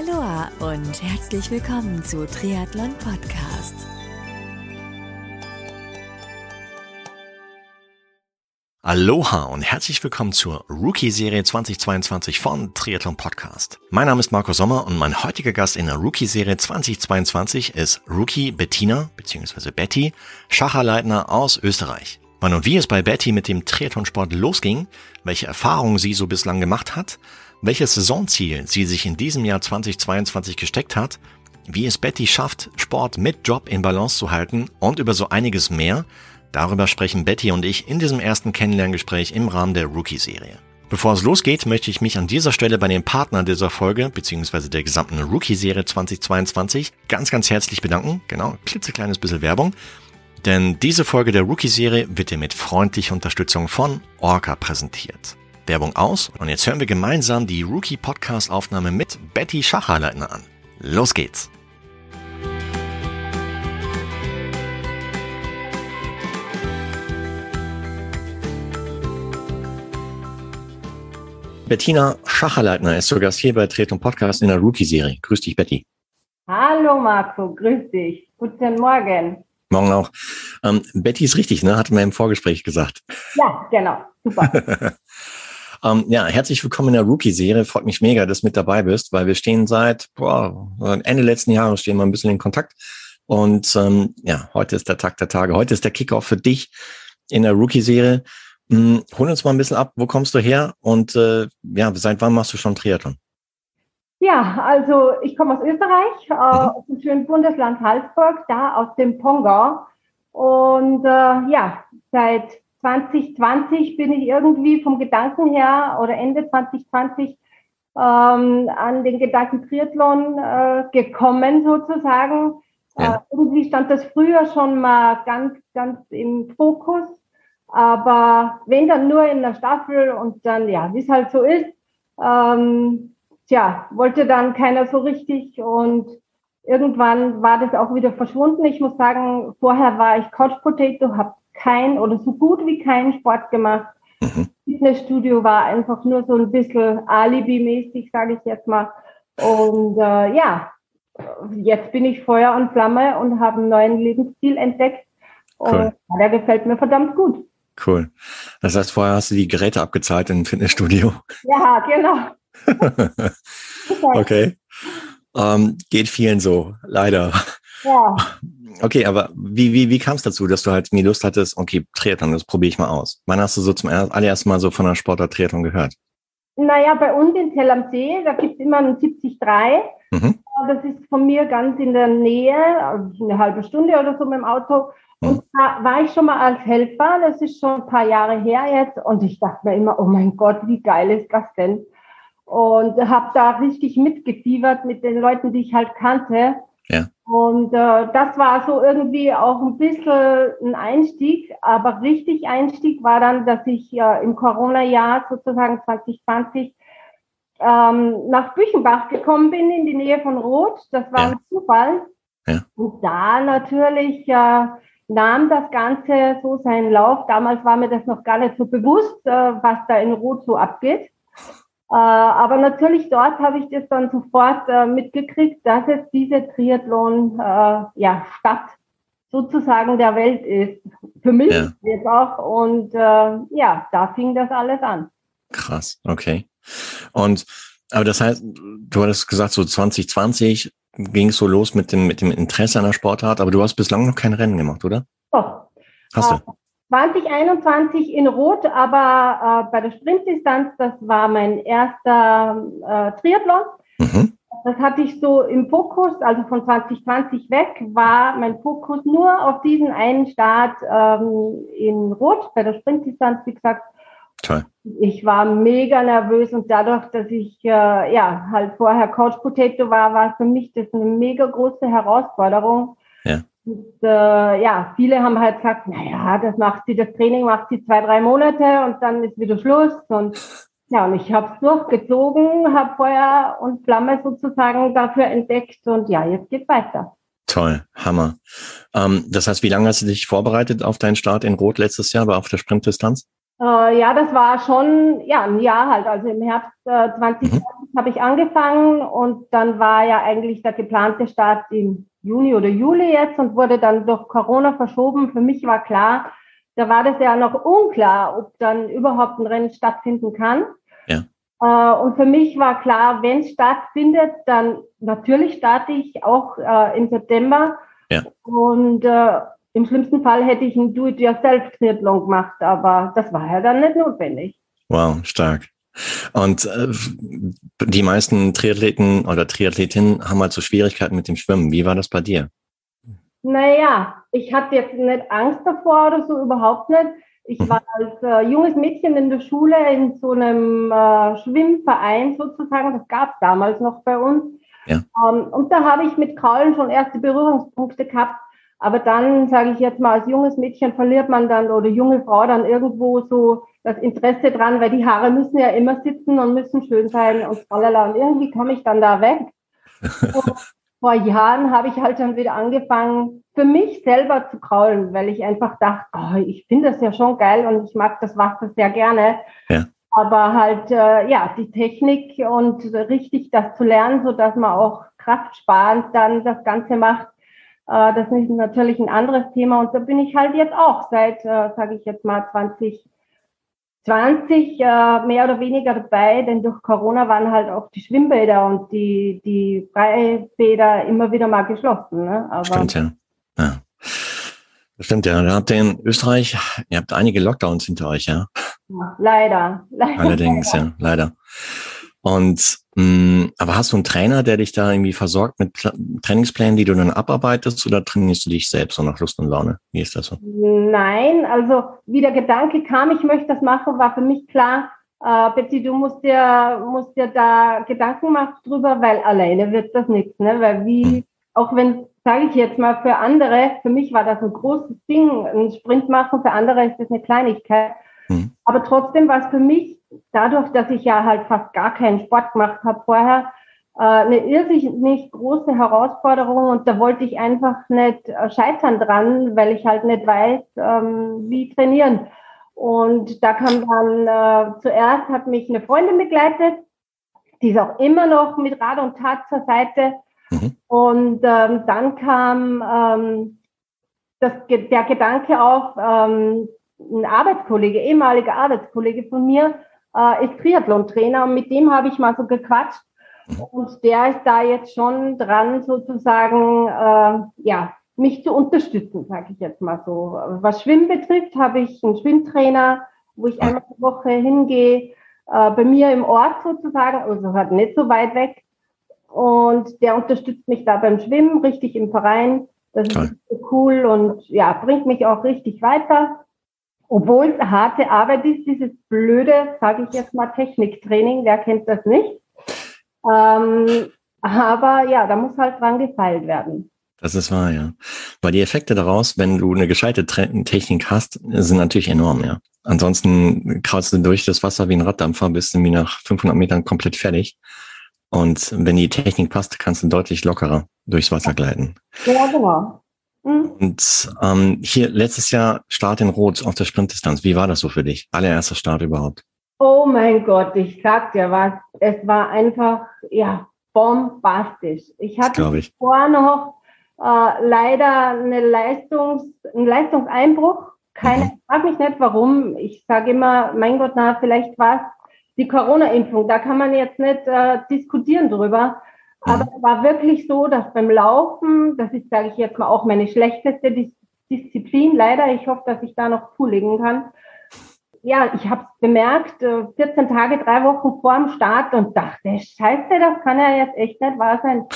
Aloha und herzlich willkommen zu Triathlon Podcast. Aloha und herzlich willkommen zur Rookie-Serie 2022 von Triathlon Podcast. Mein Name ist Marco Sommer und mein heutiger Gast in der Rookie-Serie 2022 ist Rookie Bettina bzw. Betty Schacherleitner aus Österreich. Wann und wie es bei Betty mit dem Triathlonsport losging, welche Erfahrungen sie so bislang gemacht hat, welches Saisonziel sie sich in diesem Jahr 2022 gesteckt hat, wie es Betty schafft, Sport mit Job in Balance zu halten und über so einiges mehr, darüber sprechen Betty und ich in diesem ersten Kennenlerngespräch im Rahmen der Rookie-Serie. Bevor es losgeht, möchte ich mich an dieser Stelle bei den Partnern dieser Folge bzw. der gesamten Rookie-Serie 2022 ganz, ganz herzlich bedanken. Genau, klitzekleines bisschen Werbung. Denn diese Folge der Rookie-Serie wird dir mit freundlicher Unterstützung von Orca präsentiert. Werbung aus und jetzt hören wir gemeinsam die Rookie-Podcast-Aufnahme mit Betty Schacherleitner an. Los geht's! Bettina Schacherleitner ist zu Gast hier bei Tretung Podcast in der Rookie-Serie. Grüß dich, Betty. Hallo Marco, grüß dich. Guten Morgen. Morgen auch. Ähm, Betty ist richtig, ne? Hatten wir im Vorgespräch gesagt. Ja, genau. Super. ähm, ja, herzlich willkommen in der Rookie-Serie. Freut mich mega, dass du mit dabei bist, weil wir stehen seit boah, Ende letzten Jahres stehen wir ein bisschen in Kontakt. Und ähm, ja, heute ist der Tag der Tage. Heute ist der Kickoff für dich in der Rookie-Serie. Hm, hol uns mal ein bisschen ab, wo kommst du her und äh, ja, seit wann machst du schon Triathlon? Ja, also ich komme aus Österreich, äh, mhm. aus dem schönen Bundesland Salzburg, da aus dem Pongau. Und äh, ja, seit 2020 bin ich irgendwie vom Gedanken her oder Ende 2020 ähm, an den Gedanken Triathlon äh, gekommen sozusagen. Ja. Äh, irgendwie stand das früher schon mal ganz, ganz im Fokus. Aber wenn dann nur in der Staffel und dann, ja, wie es halt so ist, ähm, tja, wollte dann keiner so richtig und irgendwann war das auch wieder verschwunden. Ich muss sagen, vorher war ich Couch Potato, habe kein oder so gut wie keinen Sport gemacht. Mhm. Fitnessstudio war einfach nur so ein bisschen Alibi-mäßig, sage ich jetzt mal. Und äh, ja, jetzt bin ich Feuer und Flamme und habe einen neuen Lebensstil entdeckt. Cool. Und der gefällt mir verdammt gut. Cool. Das heißt, vorher hast du die Geräte abgezahlt im Fitnessstudio. Ja, genau. okay. Ähm, geht vielen so, leider. Ja. Okay, aber wie, wie, wie kam es dazu, dass du halt nie Lust hattest, okay, Triathlon, das probiere ich mal aus. Wann hast du so zum allerersten Mal so von der Sportart Triathlon gehört? Naja, bei uns in Tell am See, da gibt es immer einen 73. Mhm. Das ist von mir ganz in der Nähe, also eine halbe Stunde oder so mit dem Auto. Und mhm. da war ich schon mal als Helfer, das ist schon ein paar Jahre her jetzt. Und ich dachte mir immer, oh mein Gott, wie geil ist das denn? Und habe da richtig mitgefiebert mit den Leuten, die ich halt kannte. Und äh, das war so irgendwie auch ein bisschen ein Einstieg, aber richtig Einstieg war dann, dass ich äh, im Corona-Jahr sozusagen 2020 ähm, nach Büchenbach gekommen bin, in die Nähe von Roth. Das war ja. ein Zufall. Ja. Und da natürlich äh, nahm das Ganze so seinen Lauf. Damals war mir das noch gar nicht so bewusst, äh, was da in Rot so abgeht. Äh, aber natürlich dort habe ich das dann sofort äh, mitgekriegt, dass es diese Triathlon ja, Stadt sozusagen der Welt ist. Für mich ja. jetzt auch. Und ja, da fing das alles an. Krass, okay. Und aber das heißt, du hattest gesagt, so 2020 ging es so los mit dem, mit dem Interesse an der Sportart, aber du hast bislang noch kein Rennen gemacht, oder? Doch. Hast du? 2021 in Rot, aber äh, bei der Sprintdistanz, das war mein erster äh, Triathlon. Mhm. Das hatte ich so im Fokus, also von 2020 weg, war mein Fokus nur auf diesen einen Start ähm, in Rot bei der Sprintdistanz, wie gesagt. Toll. Ich war mega nervös und dadurch, dass ich äh, ja halt vorher Coach Potato war, war für mich das eine mega große Herausforderung. Ja. Und, äh, ja, viele haben halt gesagt, naja, das macht sie, das Training macht sie zwei, drei Monate und dann ist wieder Schluss. Und ja, und ich habe es durchgezogen, habe Feuer und Flamme sozusagen dafür entdeckt und ja, jetzt geht's weiter. Toll, Hammer. Ähm, das heißt, wie lange hast du dich vorbereitet auf deinen Start in Rot letztes Jahr, aber auf der Sprintdistanz? Äh, ja, das war schon ja ein Jahr halt, also im Herbst äh, 2020 habe ich angefangen und dann war ja eigentlich der geplante Start im Juni oder Juli jetzt und wurde dann durch Corona verschoben. Für mich war klar, da war das ja noch unklar, ob dann überhaupt ein Rennen stattfinden kann. Ja. Äh, und für mich war klar, wenn es stattfindet, dann natürlich starte ich auch äh, im September. Ja. Und äh, im schlimmsten Fall hätte ich ein Do-it-yourself-Triathlon gemacht, aber das war ja dann nicht notwendig. Wow, stark. Und äh, die meisten Triathleten oder Triathletinnen haben halt so Schwierigkeiten mit dem Schwimmen. Wie war das bei dir? Naja, ich hatte jetzt nicht Angst davor oder so, überhaupt nicht. Ich mhm. war als äh, junges Mädchen in der Schule in so einem äh, Schwimmverein sozusagen, das gab es damals noch bei uns. Ja. Ähm, und da habe ich mit Kraulen schon erste Berührungspunkte gehabt. Aber dann, sage ich jetzt mal, als junges Mädchen verliert man dann oder junge Frau dann irgendwo so das Interesse dran, weil die Haare müssen ja immer sitzen und müssen schön sein und tralala. Und irgendwie komme ich dann da weg. vor Jahren habe ich halt dann wieder angefangen, für mich selber zu kraulen, weil ich einfach dachte, oh, ich finde das ja schon geil und ich mag das Wasser sehr gerne. Ja. Aber halt, äh, ja, die Technik und richtig das zu lernen, so dass man auch kraftsparend dann das Ganze macht, äh, das ist natürlich ein anderes Thema. Und da bin ich halt jetzt auch seit, äh, sage ich jetzt mal, 20 20 äh, mehr oder weniger dabei, denn durch Corona waren halt auch die Schwimmbäder und die, die Freibäder immer wieder mal geschlossen. Ne? Aber Stimmt, ja. ja. Das stimmt, ja. Da habt ihr in Österreich, ihr habt einige Lockdowns hinter euch, ja? ja leider. leider. Allerdings, ja, leider. Und mh, mm, aber hast du einen Trainer, der dich da irgendwie versorgt mit Pla Trainingsplänen, die du dann abarbeitest, oder trainierst du dich selbst so nach Lust und Laune? Wie ist das so? Nein, also wie der Gedanke kam, ich möchte das machen, war für mich klar, äh, Betty, du musst dir, musst dir da Gedanken machen drüber, weil alleine wird das nichts, ne? Weil wie, hm. auch wenn, sage ich jetzt mal, für andere, für mich war das ein großes Ding, ein Sprint machen, für andere ist das eine Kleinigkeit. Hm. Aber trotzdem war es für mich dadurch, dass ich ja halt fast gar keinen Sport gemacht habe vorher, äh, eine irrsinnig große Herausforderung und da wollte ich einfach nicht äh, scheitern dran, weil ich halt nicht weiß, ähm, wie trainieren. Und da kam dann, äh, zuerst hat mich eine Freundin begleitet, die ist auch immer noch mit Rat und Tat zur Seite. Mhm. Und ähm, dann kam ähm, das, der Gedanke auf, ähm, ein Arbeitskollege, ehemaliger Arbeitskollege von mir, äh, ist Triathlon-Trainer und mit dem habe ich mal so gequatscht. Und der ist da jetzt schon dran, sozusagen, äh, ja, mich zu unterstützen, sage ich jetzt mal so. Was Schwimmen betrifft, habe ich einen Schwimmtrainer, wo ich einmal pro Woche hingehe, äh, bei mir im Ort sozusagen, also halt nicht so weit weg. Und der unterstützt mich da beim Schwimmen, richtig im Verein. Das ist cool und ja, bringt mich auch richtig weiter obwohl es harte Arbeit ist, dieses blöde, sage ich jetzt mal, Techniktraining, wer kennt das nicht? Ähm, aber ja, da muss halt dran gefeilt werden. Das ist wahr, ja. Weil die Effekte daraus, wenn du eine gescheite Technik hast, sind natürlich enorm, ja. Ansonsten kraulst du durch das Wasser wie ein Raddampfer, bist du wie nach 500 Metern komplett fertig. Und wenn die Technik passt, kannst du deutlich lockerer durchs Wasser gleiten. Ja, genau. Mhm. Und ähm, hier letztes Jahr Start in Rot auf der Sprintdistanz. Wie war das so für dich? Allererster Start überhaupt? Oh mein Gott, ich sag dir was. Es war einfach, ja, bombastisch. Ich hatte ich. vorher noch äh, leider eine Leistungs-, einen Leistungseinbruch. Keine, mhm. frag mich nicht warum. Ich sage immer, mein Gott, na, vielleicht war es die Corona-Impfung. Da kann man jetzt nicht äh, diskutieren drüber. Aber es war wirklich so, dass beim Laufen, das ist, sage ich jetzt mal, auch meine schlechteste Dis Disziplin, leider. Ich hoffe, dass ich da noch zulegen kann. Ja, ich habe es bemerkt, 14 äh, Tage, drei Wochen vor dem Start und dachte, scheiße, das kann ja jetzt echt nicht wahr sein.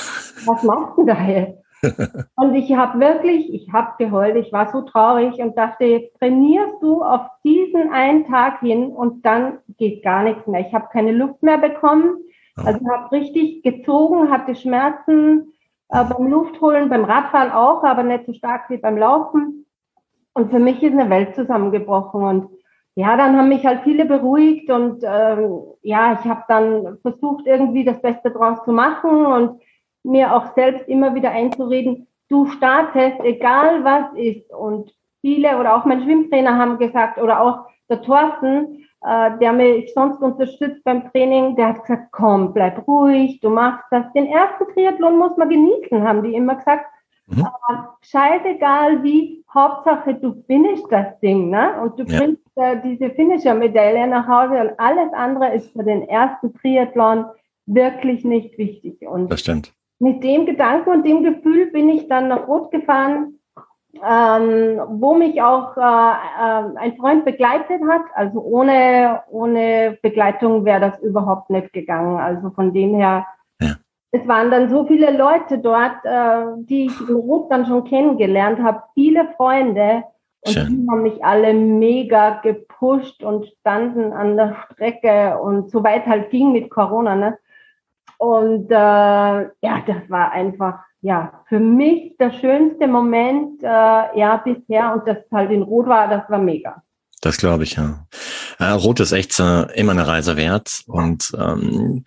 Was machst du da jetzt? und ich habe wirklich, ich habe geheult, ich war so traurig und dachte, jetzt trainierst du auf diesen einen Tag hin und dann geht gar nichts mehr. Ich habe keine Luft mehr bekommen. Also ich habe richtig gezogen, hatte Schmerzen äh, beim Luftholen, beim Radfahren auch, aber nicht so stark wie beim Laufen. Und für mich ist eine Welt zusammengebrochen. Und ja, dann haben mich halt viele beruhigt und ähm, ja, ich habe dann versucht, irgendwie das Beste draus zu machen und mir auch selbst immer wieder einzureden, du startest, egal was ist. Und viele oder auch mein Schwimmtrainer haben gesagt oder auch der Thorsten, äh, der mich sonst unterstützt beim Training, der hat gesagt, komm, bleib ruhig, du machst das. Den ersten Triathlon muss man genießen, haben die immer gesagt. Mhm. Äh, scheißegal wie, Hauptsache du finishst das Ding, ne? Und du ja. bringst äh, diese Finisher-Medaille nach Hause und alles andere ist für den ersten Triathlon wirklich nicht wichtig. Und das stimmt. Mit dem Gedanken und dem Gefühl bin ich dann nach Rot gefahren ähm, wo mich auch äh, äh, ein Freund begleitet hat. Also ohne, ohne Begleitung wäre das überhaupt nicht gegangen. Also von dem her, ja. es waren dann so viele Leute dort, äh, die ich in Rot dann schon kennengelernt habe, viele Freunde. Und Schön. die haben mich alle mega gepusht und standen an der Strecke und so weit halt ging mit Corona. Ne? Und äh, ja, das war einfach ja, für mich der schönste Moment, äh, ja, bisher und das halt in Rot war, das war mega. Das glaube ich, ja. Äh, Rot ist echt äh, immer eine Reise wert und ähm,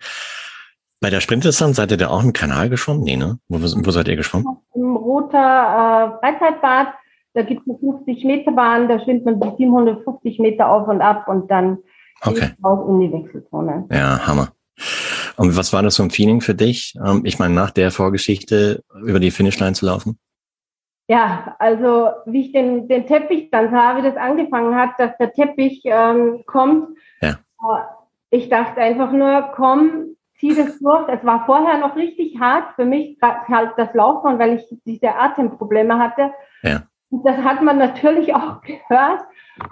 bei der Sprintdistanz seid ihr da auch im Kanal geschwommen? Nee, ne? Wo, wo seid ihr geschwommen? Im Roter äh, Freizeitbad, da gibt es eine 50 Meter Bahn, da schwimmt man die 750 Meter auf und ab und dann okay. auch in die Wechselzone. Ja, Hammer. Und was war das so ein Feeling für dich? Ähm, ich meine, nach der Vorgeschichte über die Finishline zu laufen? Ja, also wie ich den, den Teppich dann sah, wie das angefangen hat, dass der Teppich ähm, kommt. Ja. Äh, ich dachte einfach nur, komm, zieh das durch. Es war vorher noch richtig hart für mich, halt das Laufen, weil ich diese Atemprobleme hatte. Ja. Und das hat man natürlich auch gehört.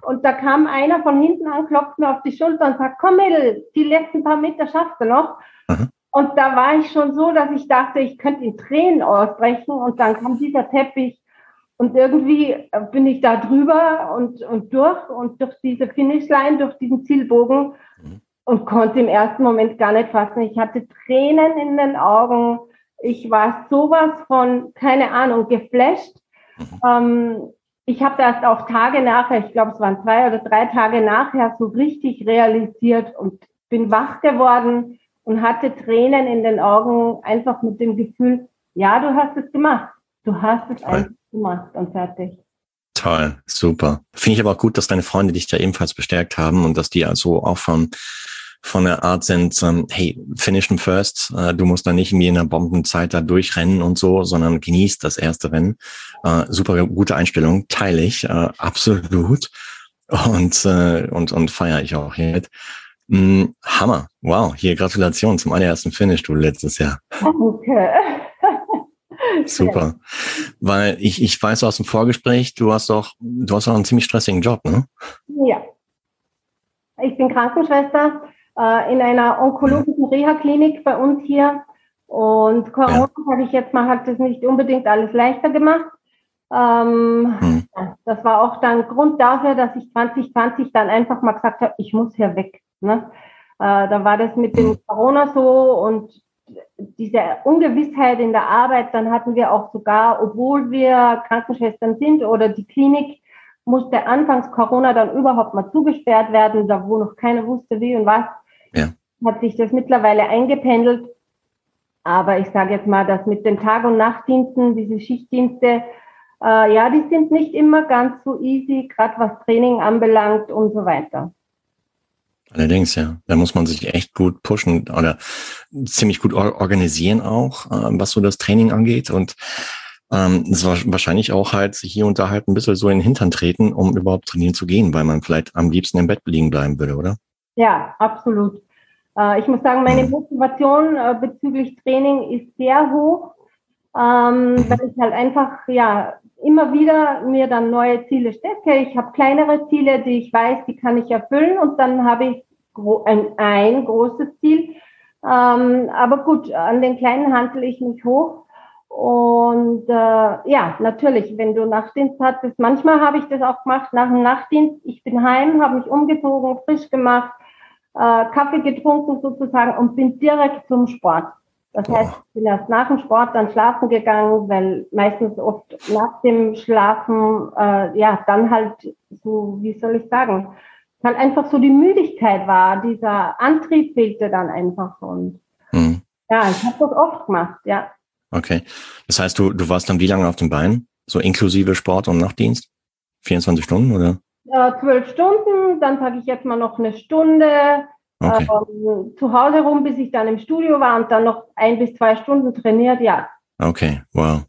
Und da kam einer von hinten an, klopft mir auf die Schulter und sagt, komm Mädel, die letzten paar Meter schaffst du noch. Mhm. Und da war ich schon so, dass ich dachte, ich könnte in Tränen ausbrechen. Und dann kam dieser Teppich und irgendwie bin ich da drüber und, und durch und durch diese Finishline, durch diesen Zielbogen mhm. und konnte im ersten Moment gar nicht fassen. Ich hatte Tränen in den Augen. Ich war sowas von, keine Ahnung, geflasht. Mhm. Ähm, ich habe erst auch Tage nachher, ich glaube, es waren zwei oder drei Tage nachher, so richtig realisiert und bin wach geworden und hatte Tränen in den Augen, einfach mit dem Gefühl, ja, du hast es gemacht. Du hast es Toll. einfach gemacht und fertig. Toll, super. Finde ich aber auch gut, dass deine Freunde dich da ebenfalls bestärkt haben und dass die also auch von, von der Art sind, ähm, hey, finish them first. Äh, du musst da nicht irgendwie in einer Bombenzeit da durchrennen und so, sondern genießt das erste Rennen. Äh, super gute Einstellung, teile ich, äh, absolut. Und, äh, und, und feiere ich auch jetzt. Mm, Hammer. Wow. Hier Gratulation zum allerersten Finish, du letztes Jahr. Okay. Super. Weil ich, ich weiß aus dem Vorgespräch, du hast doch, du hast auch einen ziemlich stressigen Job, ne? Ja. Ich bin Krankenschwester äh, in einer onkologischen Reha-Klinik bei uns hier. Und Corona, ja. sage ich jetzt mal, hat das nicht unbedingt alles leichter gemacht. Ähm, hm. Das war auch dann Grund dafür, dass ich 2020 dann einfach mal gesagt habe, ich muss hier weg. Ne? Äh, da war das mit dem Corona so und diese Ungewissheit in der Arbeit, dann hatten wir auch sogar, obwohl wir Krankenschwestern sind oder die Klinik, musste anfangs Corona dann überhaupt mal zugesperrt werden, da wo noch keiner wusste, wie und was, ja. Hat sich das mittlerweile eingependelt. Aber ich sage jetzt mal, dass mit den Tag- und Nachtdiensten, diese Schichtdienste, äh, ja, die sind nicht immer ganz so easy, gerade was Training anbelangt und so weiter. Allerdings, ja. Da muss man sich echt gut pushen oder ziemlich gut organisieren auch, äh, was so das Training angeht. Und ähm, es war wahrscheinlich auch halt hier und da halt ein bisschen so in den Hintern treten, um überhaupt trainieren zu gehen, weil man vielleicht am liebsten im Bett liegen bleiben würde, oder? Ja, absolut. Äh, ich muss sagen, meine. Motivation äh, bezüglich Training ist sehr hoch, ähm, weil ich halt einfach, ja, immer wieder mir dann neue Ziele stecke. Ich habe kleinere Ziele, die ich weiß, die kann ich erfüllen und dann habe ich ein, ein großes Ziel. Ähm, aber gut, an den kleinen handle ich mich hoch. Und äh, ja, natürlich, wenn du Nachtdienst hattest, manchmal habe ich das auch gemacht nach dem Nachtdienst. Ich bin heim, habe mich umgezogen, frisch gemacht, äh, Kaffee getrunken sozusagen und bin direkt zum Sport. Das heißt, ich bin erst nach dem Sport dann schlafen gegangen, weil meistens oft nach dem Schlafen, äh, ja, dann halt so, wie soll ich sagen, halt einfach so die Müdigkeit war, dieser Antrieb fehlte dann einfach und hm. ja, ich habe das oft gemacht, ja. Okay, das heißt, du, du warst dann wie lange auf dem Bein? So inklusive Sport und Nachtdienst? 24 Stunden oder? Äh, zwölf Stunden, dann sage ich jetzt mal noch eine Stunde okay. ähm, zu Hause rum, bis ich dann im Studio war und dann noch ein bis zwei Stunden trainiert, ja. Okay, wow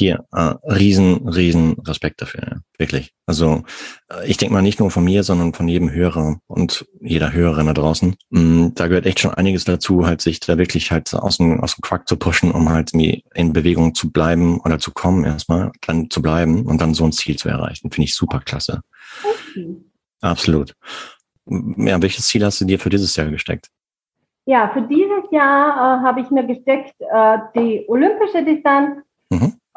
hier äh, riesen, riesen Respekt dafür, ja. wirklich. Also äh, ich denke mal nicht nur von mir, sondern von jedem Hörer und jeder Hörerin da draußen. Mh, mm, da gehört echt schon einiges dazu, halt sich da wirklich halt aus dem, aus dem Quack zu pushen, um halt in Bewegung zu bleiben oder zu kommen erstmal, dann zu bleiben und dann so ein Ziel zu erreichen. Finde ich super klasse. Okay. Absolut. Ja, welches Ziel hast du dir für dieses Jahr gesteckt? Ja, für dieses Jahr äh, habe ich mir gesteckt, äh, die olympische Distanz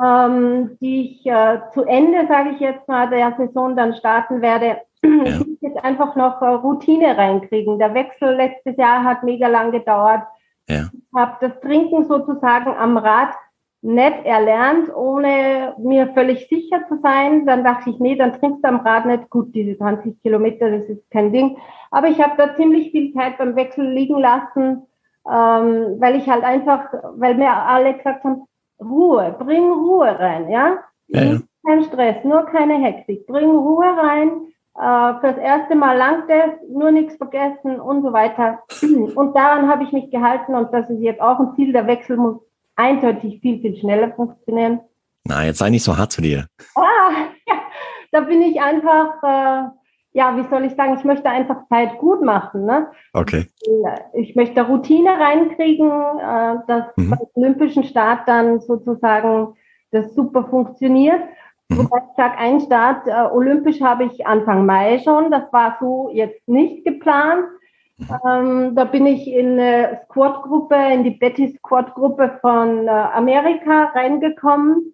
ähm, die ich äh, zu Ende, sage ich jetzt mal, der Saison dann starten werde. Ich muss jetzt einfach noch äh, Routine reinkriegen. Der Wechsel letztes Jahr hat mega lang gedauert. Ja. Ich habe das Trinken sozusagen am Rad nicht erlernt, ohne mir völlig sicher zu sein. Dann dachte ich, nee, dann trinkst du am Rad nicht. Gut, diese 20 Kilometer, das ist kein Ding. Aber ich habe da ziemlich viel Zeit beim Wechsel liegen lassen, ähm, weil ich halt einfach, weil mir alle gesagt haben, Ruhe, bring Ruhe rein, ja? ja, ja. Kein Stress, nur keine Hektik. Bring Ruhe rein. Äh, fürs erste Mal langt es, nur nichts vergessen und so weiter. Und daran habe ich mich gehalten und das ist jetzt auch ein Ziel. Der Wechsel muss eindeutig viel, viel schneller funktionieren. Na, jetzt sei nicht so hart zu dir. Ah, ja, da bin ich einfach, äh, ja, wie soll ich sagen, ich möchte einfach Zeit gut machen. Ne? Okay. Ich möchte Routine reinkriegen, äh, dass mhm. beim olympischen Start dann sozusagen das super funktioniert. Mhm. Wobei ich sage, ein Start äh, olympisch habe ich Anfang Mai schon. Das war so jetzt nicht geplant. Mhm. Ähm, da bin ich in eine Squad-Gruppe, in die Betty Squad-Gruppe von äh, Amerika reingekommen.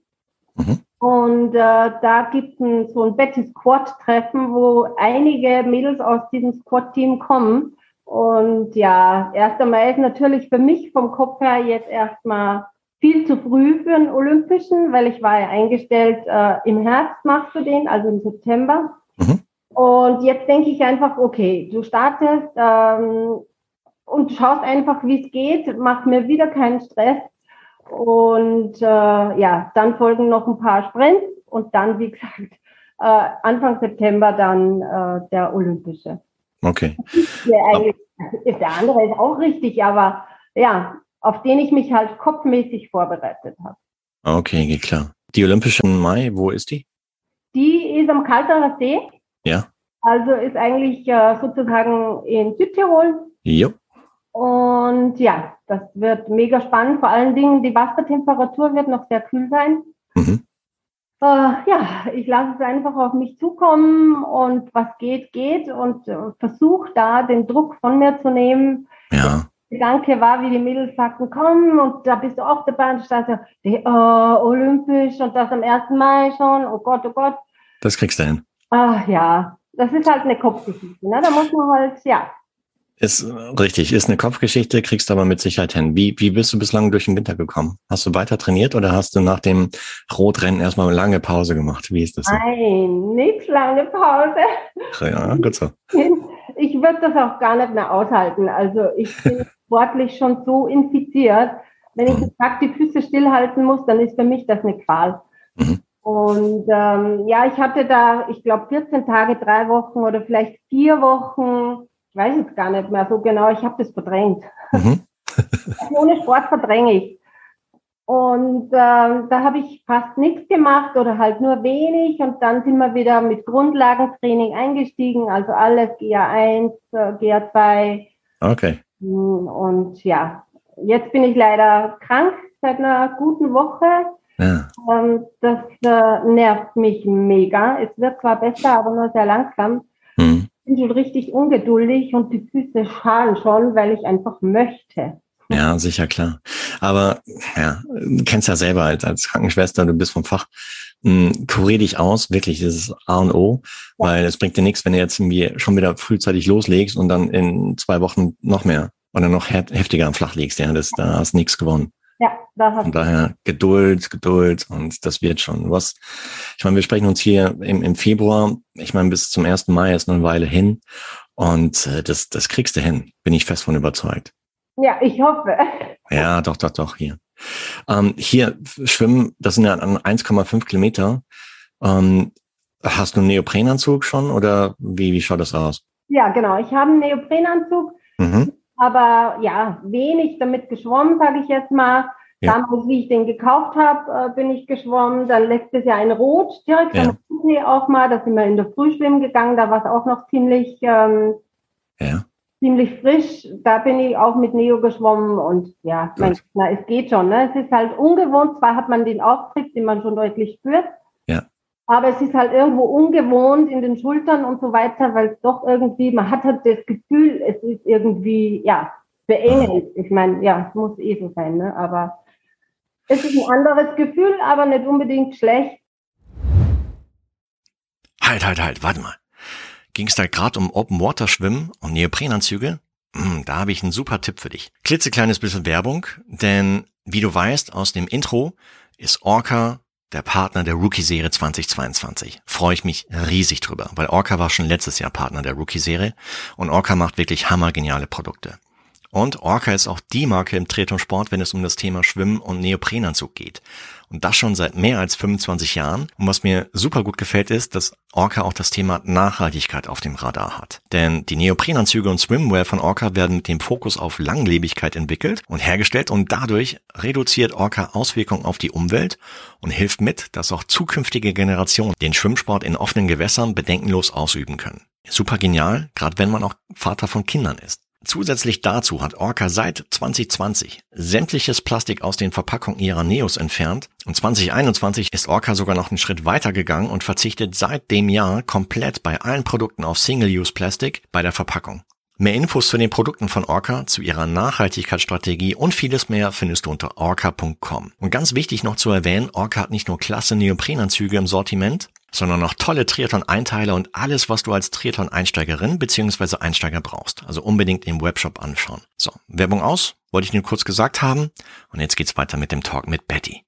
Mhm. Und äh, da gibt es so ein Betty Squad-Treffen, wo einige Mädels aus diesem Squad-Team kommen. Und ja, 1. Mai ist natürlich für mich vom Kopf her jetzt erstmal viel zu früh für einen Olympischen, weil ich war ja eingestellt, äh, im Herbst machst du den, also im September. Mhm. Und jetzt denke ich einfach, okay, du startest ähm, und schaust einfach, wie es geht, mach mir wieder keinen Stress und äh, ja, dann folgen noch ein paar Sprints und dann, wie gesagt, äh, Anfang September dann äh, der Olympische. Okay. Der, der andere ist auch richtig, aber ja, auf den ich mich halt kopfmäßig vorbereitet habe. Okay, klar. Die Olympische im Mai, wo ist die? Die ist am Kalterer See. Ja. Also ist eigentlich äh, sozusagen in Südtirol. Ja. Und ja, das wird mega spannend. Vor allen Dingen, die Wassertemperatur wird noch sehr kühl sein. Mhm. Äh, ja, ich lasse es einfach auf mich zukommen und was geht, geht und äh, versuche da den Druck von mir zu nehmen. Ja. Der Gedanke war, wie die Mädels sagten, komm, und da bist du auch dabei. Und ich dachte, oh, olympisch und das am 1. Mai schon. Oh Gott, oh Gott. Das kriegst du hin. Ach ja, das ist halt eine Kopfgeschichte. Ne? Da muss man halt, ja, ist richtig, ist eine Kopfgeschichte, kriegst aber mit Sicherheit hin. Wie, wie bist du bislang durch den Winter gekommen? Hast du weiter trainiert oder hast du nach dem Rotrennen erstmal eine lange Pause gemacht? Wie ist das? So? Nein, nicht lange Pause. Ja, gut so. Ich würde das auch gar nicht mehr aushalten. Also ich bin sportlich schon so infiziert. Wenn ich mhm. Tag die Füße stillhalten muss, dann ist für mich das eine Qual. Mhm. Und ähm, ja, ich hatte da, ich glaube, 14 Tage, drei Wochen oder vielleicht vier Wochen weiß jetzt gar nicht mehr so genau, ich habe das verdrängt. Mhm. Ohne Sport verdränge ich. Und äh, da habe ich fast nichts gemacht oder halt nur wenig. Und dann sind wir wieder mit Grundlagentraining eingestiegen, also alles GA1, GA2. Okay. Hm, und ja, jetzt bin ich leider krank seit einer guten Woche. Ja. Ähm, das äh, nervt mich mega. Es wird zwar besser, aber nur sehr langsam. Bin schon richtig ungeduldig und die Füße schalen schon, weil ich einfach möchte. Ja, sicher, klar. Aber ja, du kennst ja selber als, als Krankenschwester, du bist vom Fach. Hm, kurier dich aus, wirklich, das ist A und O, weil es bringt dir nichts, wenn du jetzt irgendwie schon wieder frühzeitig loslegst und dann in zwei Wochen noch mehr oder noch heftiger am Flach liegst. Ja, das, da hast nichts gewonnen. Ja, da hast Von daher Geduld, Geduld und das wird schon was. Ich meine, wir sprechen uns hier im, im Februar. Ich meine, bis zum 1. Mai ist noch eine Weile hin. Und äh, das, das kriegst du hin, bin ich fest von überzeugt. Ja, ich hoffe. Ja, doch, doch, doch, hier. Ähm, hier schwimmen, das sind ja 1,5 Kilometer. Ähm, Hast du einen Neoprenanzug schon oder wie, wie schaut das aus? Ja, genau. Ich habe einen Neoprenanzug, mhm. Aber ja, wenig damit geschwommen, sage ich jetzt mal. Ja. Damals, wie ich den gekauft habe, äh, bin ich geschwommen. Dann letztes Jahr in Rot, direkt ja. am auch mal. Da sind wir in der Früh schwimmen gegangen. Da war es auch noch ziemlich, ähm, ja. ziemlich frisch. Da bin ich auch mit Neo geschwommen und ja, mein, na, es geht schon. Ne? Es ist halt ungewohnt. Zwar hat man den Auftritt, den man schon deutlich spürt. Aber es ist halt irgendwo ungewohnt in den Schultern und so weiter, weil es doch irgendwie, man hat halt das Gefühl, es ist irgendwie, ja, beengend. Ich meine, ja, es muss eh so sein, ne? Aber es ist ein anderes Gefühl, aber nicht unbedingt schlecht. Halt, halt, halt, warte mal. Ging es da gerade um Open Water Schwimmen und Neoprenanzüge? Hm, da habe ich einen super Tipp für dich. Klitzekleines bisschen Werbung, denn wie du weißt aus dem Intro ist Orca der Partner der Rookie-Serie 2022. Freue ich mich riesig drüber, weil Orca war schon letztes Jahr Partner der Rookie-Serie und Orca macht wirklich hammergeniale Produkte. Und Orca ist auch die Marke im Tretumsport, wenn es um das Thema Schwimmen und Neoprenanzug geht. Und das schon seit mehr als 25 Jahren. Und was mir super gut gefällt ist, dass Orca auch das Thema Nachhaltigkeit auf dem Radar hat. Denn die Neoprenanzüge und Swimwear von Orca werden mit dem Fokus auf Langlebigkeit entwickelt und hergestellt und dadurch reduziert Orca Auswirkungen auf die Umwelt und hilft mit, dass auch zukünftige Generationen den Schwimmsport in offenen Gewässern bedenkenlos ausüben können. Super genial, gerade wenn man auch Vater von Kindern ist. Zusätzlich dazu hat Orca seit 2020 sämtliches Plastik aus den Verpackungen ihrer Neos entfernt und 2021 ist Orca sogar noch einen Schritt weiter gegangen und verzichtet seit dem Jahr komplett bei allen Produkten auf Single-Use-Plastik bei der Verpackung. Mehr Infos zu den Produkten von Orca, zu ihrer Nachhaltigkeitsstrategie und vieles mehr findest du unter orca.com. Und ganz wichtig noch zu erwähnen, Orca hat nicht nur klasse Neoprenanzüge im Sortiment, sondern noch tolle Triathlon-Einteiler und alles, was du als Triathlon-Einsteigerin bzw. Einsteiger brauchst. Also unbedingt im Webshop anschauen. So, Werbung aus, wollte ich nur kurz gesagt haben. Und jetzt geht's weiter mit dem Talk mit Betty.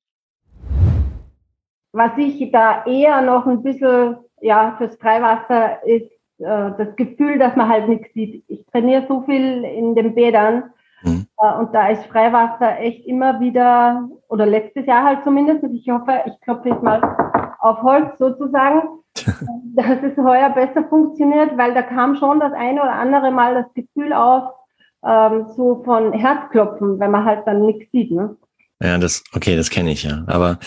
Was ich da eher noch ein bisschen, ja, fürs Freiwasser ist äh, das Gefühl, dass man halt nichts sieht. Ich trainiere so viel in den Bädern. Mhm. Äh, und da ist Freiwasser echt immer wieder, oder letztes Jahr halt zumindest, ich hoffe, ich klopfe jetzt mal auf Holz sozusagen, dass es heuer besser funktioniert, weil da kam schon das eine oder andere Mal das Gefühl auf, ähm, so von Herzklopfen, wenn man halt dann nichts sieht. Ne? Ja, das, okay, das kenne ich ja. Aber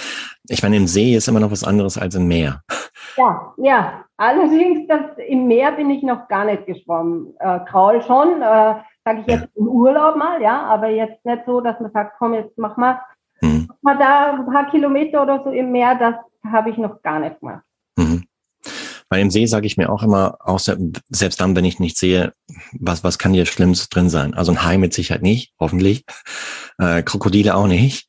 ich meine, im See ist immer noch was anderes als im Meer. Ja, ja. Allerdings, das, im Meer bin ich noch gar nicht geschwommen. Äh, Kraul schon, äh, sage ich jetzt im Urlaub mal, ja, aber jetzt nicht so, dass man sagt, komm, jetzt mach mal, hm. mal da ein paar Kilometer oder so im Meer, das habe ich noch gar nicht gemacht. Mhm. Weil im See sage ich mir auch immer, außer, selbst dann, wenn ich nicht sehe, was, was kann hier Schlimmes drin sein? Also ein Hai mit Sicherheit nicht, hoffentlich. Äh, Krokodile auch nicht.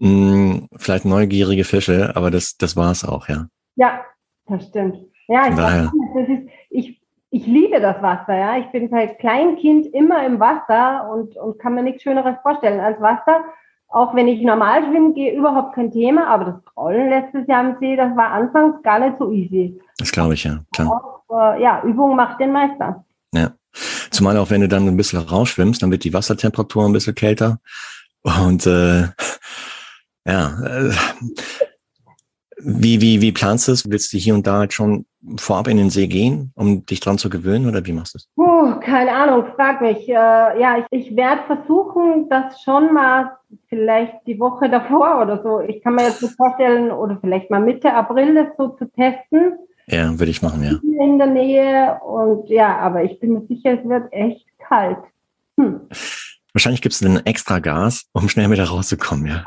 Hm, vielleicht neugierige Fische, aber das, das war's auch, ja. Ja, das stimmt. Ja, ich, daher. das ist, ich, ich liebe das Wasser, ja. Ich bin seit Kleinkind immer im Wasser und, und kann mir nichts Schöneres vorstellen als Wasser. Auch wenn ich normal schwimmen gehe, überhaupt kein Thema, aber das Rollen letztes Jahr am See, das war anfangs gar nicht so easy. Das glaube ich, ja. Klar. Auch, äh, ja, Übung macht den Meister. Ja. Zumal auch wenn du dann ein bisschen rausschwimmst, dann wird die Wassertemperatur ein bisschen kälter. Und äh, ja, äh, wie, wie, wie planst du es? Willst du hier und da halt schon vorab in den See gehen, um dich dran zu gewöhnen oder wie machst du es? Uh, keine Ahnung, frag mich. Äh, ja, ich, ich werde versuchen, das schon mal vielleicht die Woche davor oder so. Ich kann mir jetzt nicht vorstellen, oder vielleicht mal Mitte April das so zu testen. Ja, würde ich machen, ja. In der Nähe und ja, aber ich bin mir sicher, es wird echt kalt. Hm. Wahrscheinlich gibt es ein extra Gas, um schnell wieder rauszukommen, ja.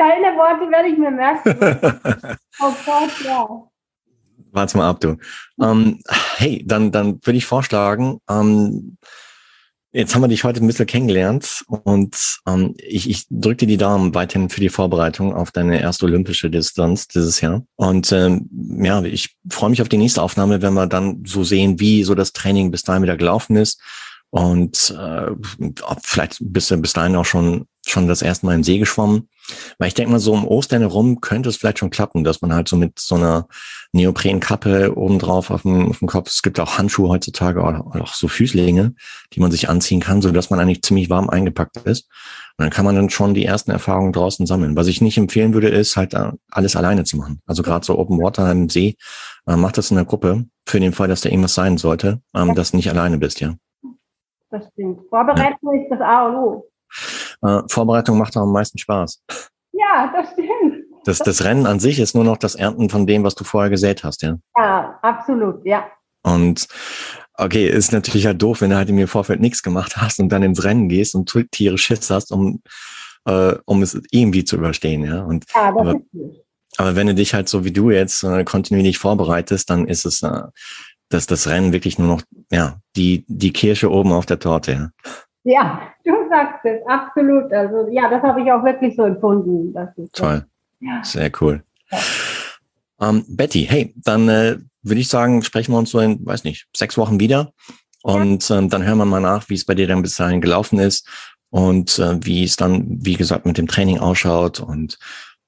Deine Worte werde ich mir merken. oh Gott, ja. Warte mal ab, du. Ähm, hey, dann, dann würde ich vorschlagen, ähm, jetzt haben wir dich heute ein bisschen kennengelernt und ähm, ich, ich drücke dir die Daumen weiterhin für die Vorbereitung auf deine erste olympische Distanz dieses Jahr. Und ähm, ja, ich freue mich auf die nächste Aufnahme, wenn wir dann so sehen, wie so das Training bis dahin wieder gelaufen ist und äh, vielleicht bist du bis dahin auch schon schon das erste Mal im See geschwommen. Weil ich denke mal, so um Ostern herum könnte es vielleicht schon klappen, dass man halt so mit so einer Neoprenkappe obendrauf auf dem, auf dem Kopf, es gibt auch Handschuhe heutzutage oder auch so Füßlinge, die man sich anziehen kann, so dass man eigentlich ziemlich warm eingepackt ist. Und dann kann man dann schon die ersten Erfahrungen draußen sammeln. Was ich nicht empfehlen würde, ist halt äh, alles alleine zu machen. Also gerade so Open Water im See, äh, macht das in der Gruppe, für den Fall, dass da irgendwas sein sollte, ähm, dass du nicht alleine bist, ja. Das stimmt. Vorbereitung ja. ist das A und O. Äh, Vorbereitung macht auch am meisten Spaß. Ja, das stimmt. Das, das Rennen an sich ist nur noch das Ernten von dem, was du vorher gesät hast, ja? Ja, absolut, ja. Und okay, ist natürlich halt doof, wenn du halt im Vorfeld nichts gemacht hast und dann ins Rennen gehst und Tiere Schiss hast, um, äh, um es irgendwie zu überstehen, ja. Und, ja, das aber, ist nicht. aber wenn du dich halt so wie du jetzt äh, kontinuierlich vorbereitest, dann ist es äh, das, das Rennen wirklich nur noch, ja, die, die Kirsche oben auf der Torte, ja. Ja, du sagst es, absolut. Also ja, das habe ich auch wirklich so empfunden. Das ist Toll. Ja. Sehr cool. Ja. Ähm, Betty, hey, dann äh, würde ich sagen, sprechen wir uns so in, weiß nicht, sechs Wochen wieder. Und ja. ähm, dann hören wir mal nach, wie es bei dir dann bis dahin gelaufen ist und äh, wie es dann, wie gesagt, mit dem Training ausschaut. Und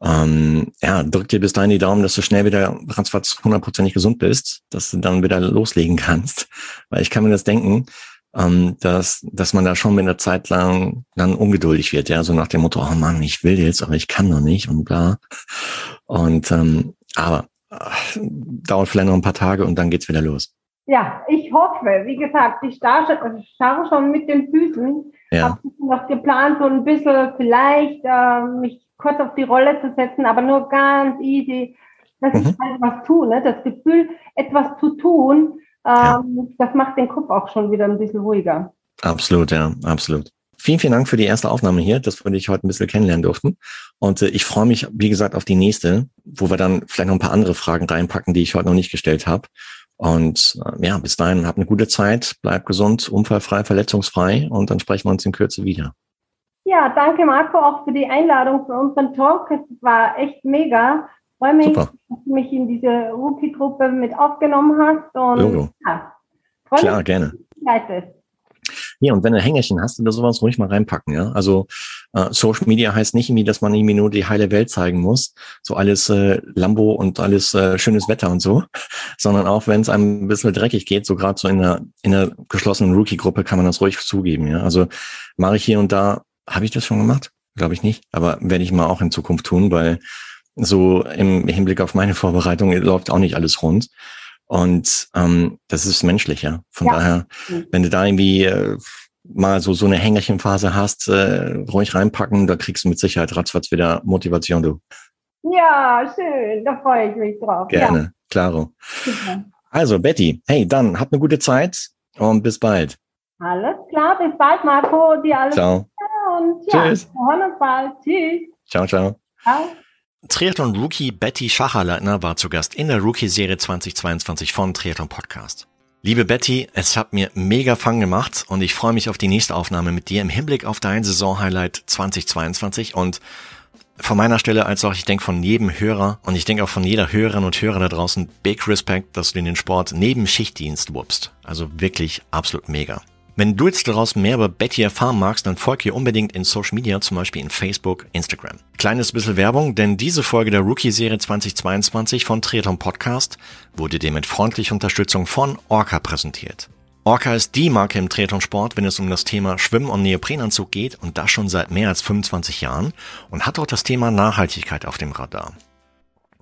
ähm, ja, drück dir bis dahin die Daumen, dass du schnell wieder hundertprozentig gesund bist, dass du dann wieder loslegen kannst. Weil ich kann mir das denken, ähm, dass, dass man da schon mit einer Zeit lang dann ungeduldig wird, ja, so nach dem Motto, oh Mann, ich will jetzt, aber ich kann noch nicht und bla. Und ähm, aber ach, dauert vielleicht noch ein paar Tage und dann geht's wieder los. Ja, ich hoffe, wie gesagt, ich starte, starre schon mit den Füßen. Ja. Habe noch geplant, so ein bisschen vielleicht äh, mich kurz auf die Rolle zu setzen, aber nur ganz easy, dass mhm. ich halt was tue. Ne? Das Gefühl, etwas zu tun. Ähm, das macht den Kopf auch schon wieder ein bisschen ruhiger. Absolut, ja, absolut. Vielen, vielen Dank für die erste Aufnahme hier, dass wir dich heute ein bisschen kennenlernen durften. Und äh, ich freue mich, wie gesagt, auf die nächste, wo wir dann vielleicht noch ein paar andere Fragen reinpacken, die ich heute noch nicht gestellt habe. Und äh, ja, bis dahin, habt eine gute Zeit, bleib gesund, unfallfrei, verletzungsfrei und dann sprechen wir uns in Kürze wieder. Ja, danke Marco auch für die Einladung für unseren Talk. Es war echt mega freue mich, Super. dass du mich in diese Rookie-Gruppe mit aufgenommen hast. Und ja, Klar, mich, gerne. Ja, und wenn du ein Hängerchen hast oder sowas, ruhig mal reinpacken, ja. Also äh, Social Media heißt nicht irgendwie, dass man irgendwie nur die heile Welt zeigen muss, so alles äh, Lambo und alles äh, schönes Wetter und so, sondern auch wenn es einem ein bisschen dreckig geht, so gerade so in einer, in einer geschlossenen Rookie-Gruppe kann man das ruhig zugeben, ja. Also mache ich hier und da, habe ich das schon gemacht? Glaube ich nicht, aber werde ich mal auch in Zukunft tun, weil so im Hinblick auf meine Vorbereitung läuft auch nicht alles rund. Und ähm, das ist menschlich, ja. Von ja. daher, wenn du da irgendwie äh, mal so so eine Hängerchenphase hast, äh, ruhig reinpacken, da kriegst du mit Sicherheit ratzfatz wieder Motivation, du. Ja, schön, da freue ich mich drauf. Gerne, ja. klaro. Super. Also, Betty, hey, dann habt eine gute Zeit und bis bald. Alles klar, bis bald, Marco. Dir alles ciao. Gute und ja, Tschüss. wir hören uns bald. Tschüss. Ciao, ciao. Ciao. Triathlon-Rookie Betty Schacherleitner war zu Gast in der Rookie-Serie 2022 von Triathlon Podcast. Liebe Betty, es hat mir mega Fang gemacht und ich freue mich auf die nächste Aufnahme mit dir im Hinblick auf dein Saisonhighlight 2022 und von meiner Stelle als auch, ich denke von jedem Hörer und ich denke auch von jeder Hörerin und Hörer da draußen, big Respect, dass du in den Sport neben Schichtdienst wuppst. Also wirklich absolut mega. Wenn du jetzt daraus mehr über Betty erfahren magst, dann folg ihr unbedingt in Social Media, zum Beispiel in Facebook, Instagram. Kleines bisschen Werbung, denn diese Folge der Rookie-Serie 2022 von Triathlon Podcast wurde dir mit freundlicher Unterstützung von Orca präsentiert. Orca ist die Marke im Triathlon-Sport, wenn es um das Thema Schwimmen und Neoprenanzug geht und das schon seit mehr als 25 Jahren und hat auch das Thema Nachhaltigkeit auf dem Radar.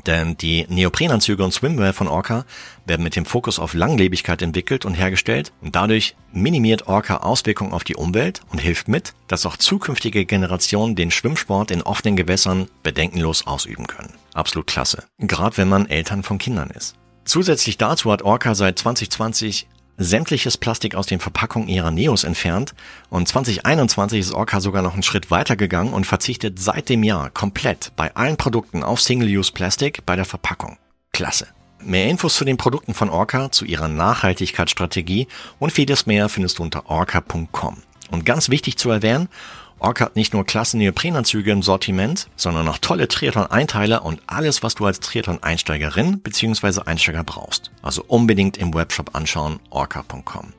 Denn die Neoprenanzüge und Swimwear von Orca werden mit dem Fokus auf Langlebigkeit entwickelt und hergestellt und dadurch minimiert Orca Auswirkungen auf die Umwelt und hilft mit, dass auch zukünftige Generationen den Schwimmsport in offenen Gewässern bedenkenlos ausüben können. Absolut klasse. Gerade wenn man Eltern von Kindern ist. Zusätzlich dazu hat Orca seit 2020 sämtliches Plastik aus den Verpackungen ihrer Neos entfernt und 2021 ist Orca sogar noch einen Schritt weiter gegangen und verzichtet seit dem Jahr komplett bei allen Produkten auf Single-Use-Plastik bei der Verpackung. Klasse. Mehr Infos zu den Produkten von Orca, zu ihrer Nachhaltigkeitsstrategie und vieles mehr findest du unter orca.com. Und ganz wichtig zu erwähnen, Orca hat nicht nur klasse Neoprenanzüge im Sortiment, sondern auch tolle Triathlon-Einteiler und alles, was du als Triathlon-Einsteigerin bzw. Einsteiger brauchst. Also unbedingt im Webshop anschauen, orca.com.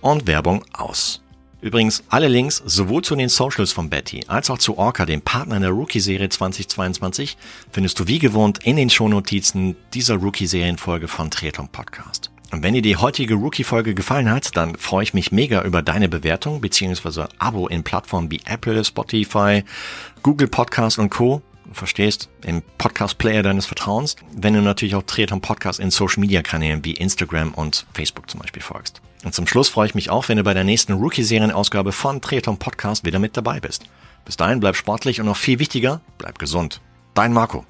Und Werbung aus. Übrigens, alle Links sowohl zu den Socials von Betty als auch zu Orca, dem Partner der Rookie-Serie 2022, findest du wie gewohnt in den Shownotizen dieser Rookie-Serienfolge von Triathlon Podcast. Und wenn dir die heutige Rookie-Folge gefallen hat, dann freue ich mich mega über deine Bewertung bzw. Abo in Plattformen wie Apple, Spotify, Google Podcast und Co verstehst, im Podcast-Player deines Vertrauens, wenn du natürlich auch Triathlon Podcast in Social-Media-Kanälen wie Instagram und Facebook zum Beispiel folgst. Und zum Schluss freue ich mich auch, wenn du bei der nächsten Rookie-Serien-Ausgabe von Triathlon Podcast wieder mit dabei bist. Bis dahin bleib sportlich und noch viel wichtiger, bleib gesund. Dein Marco.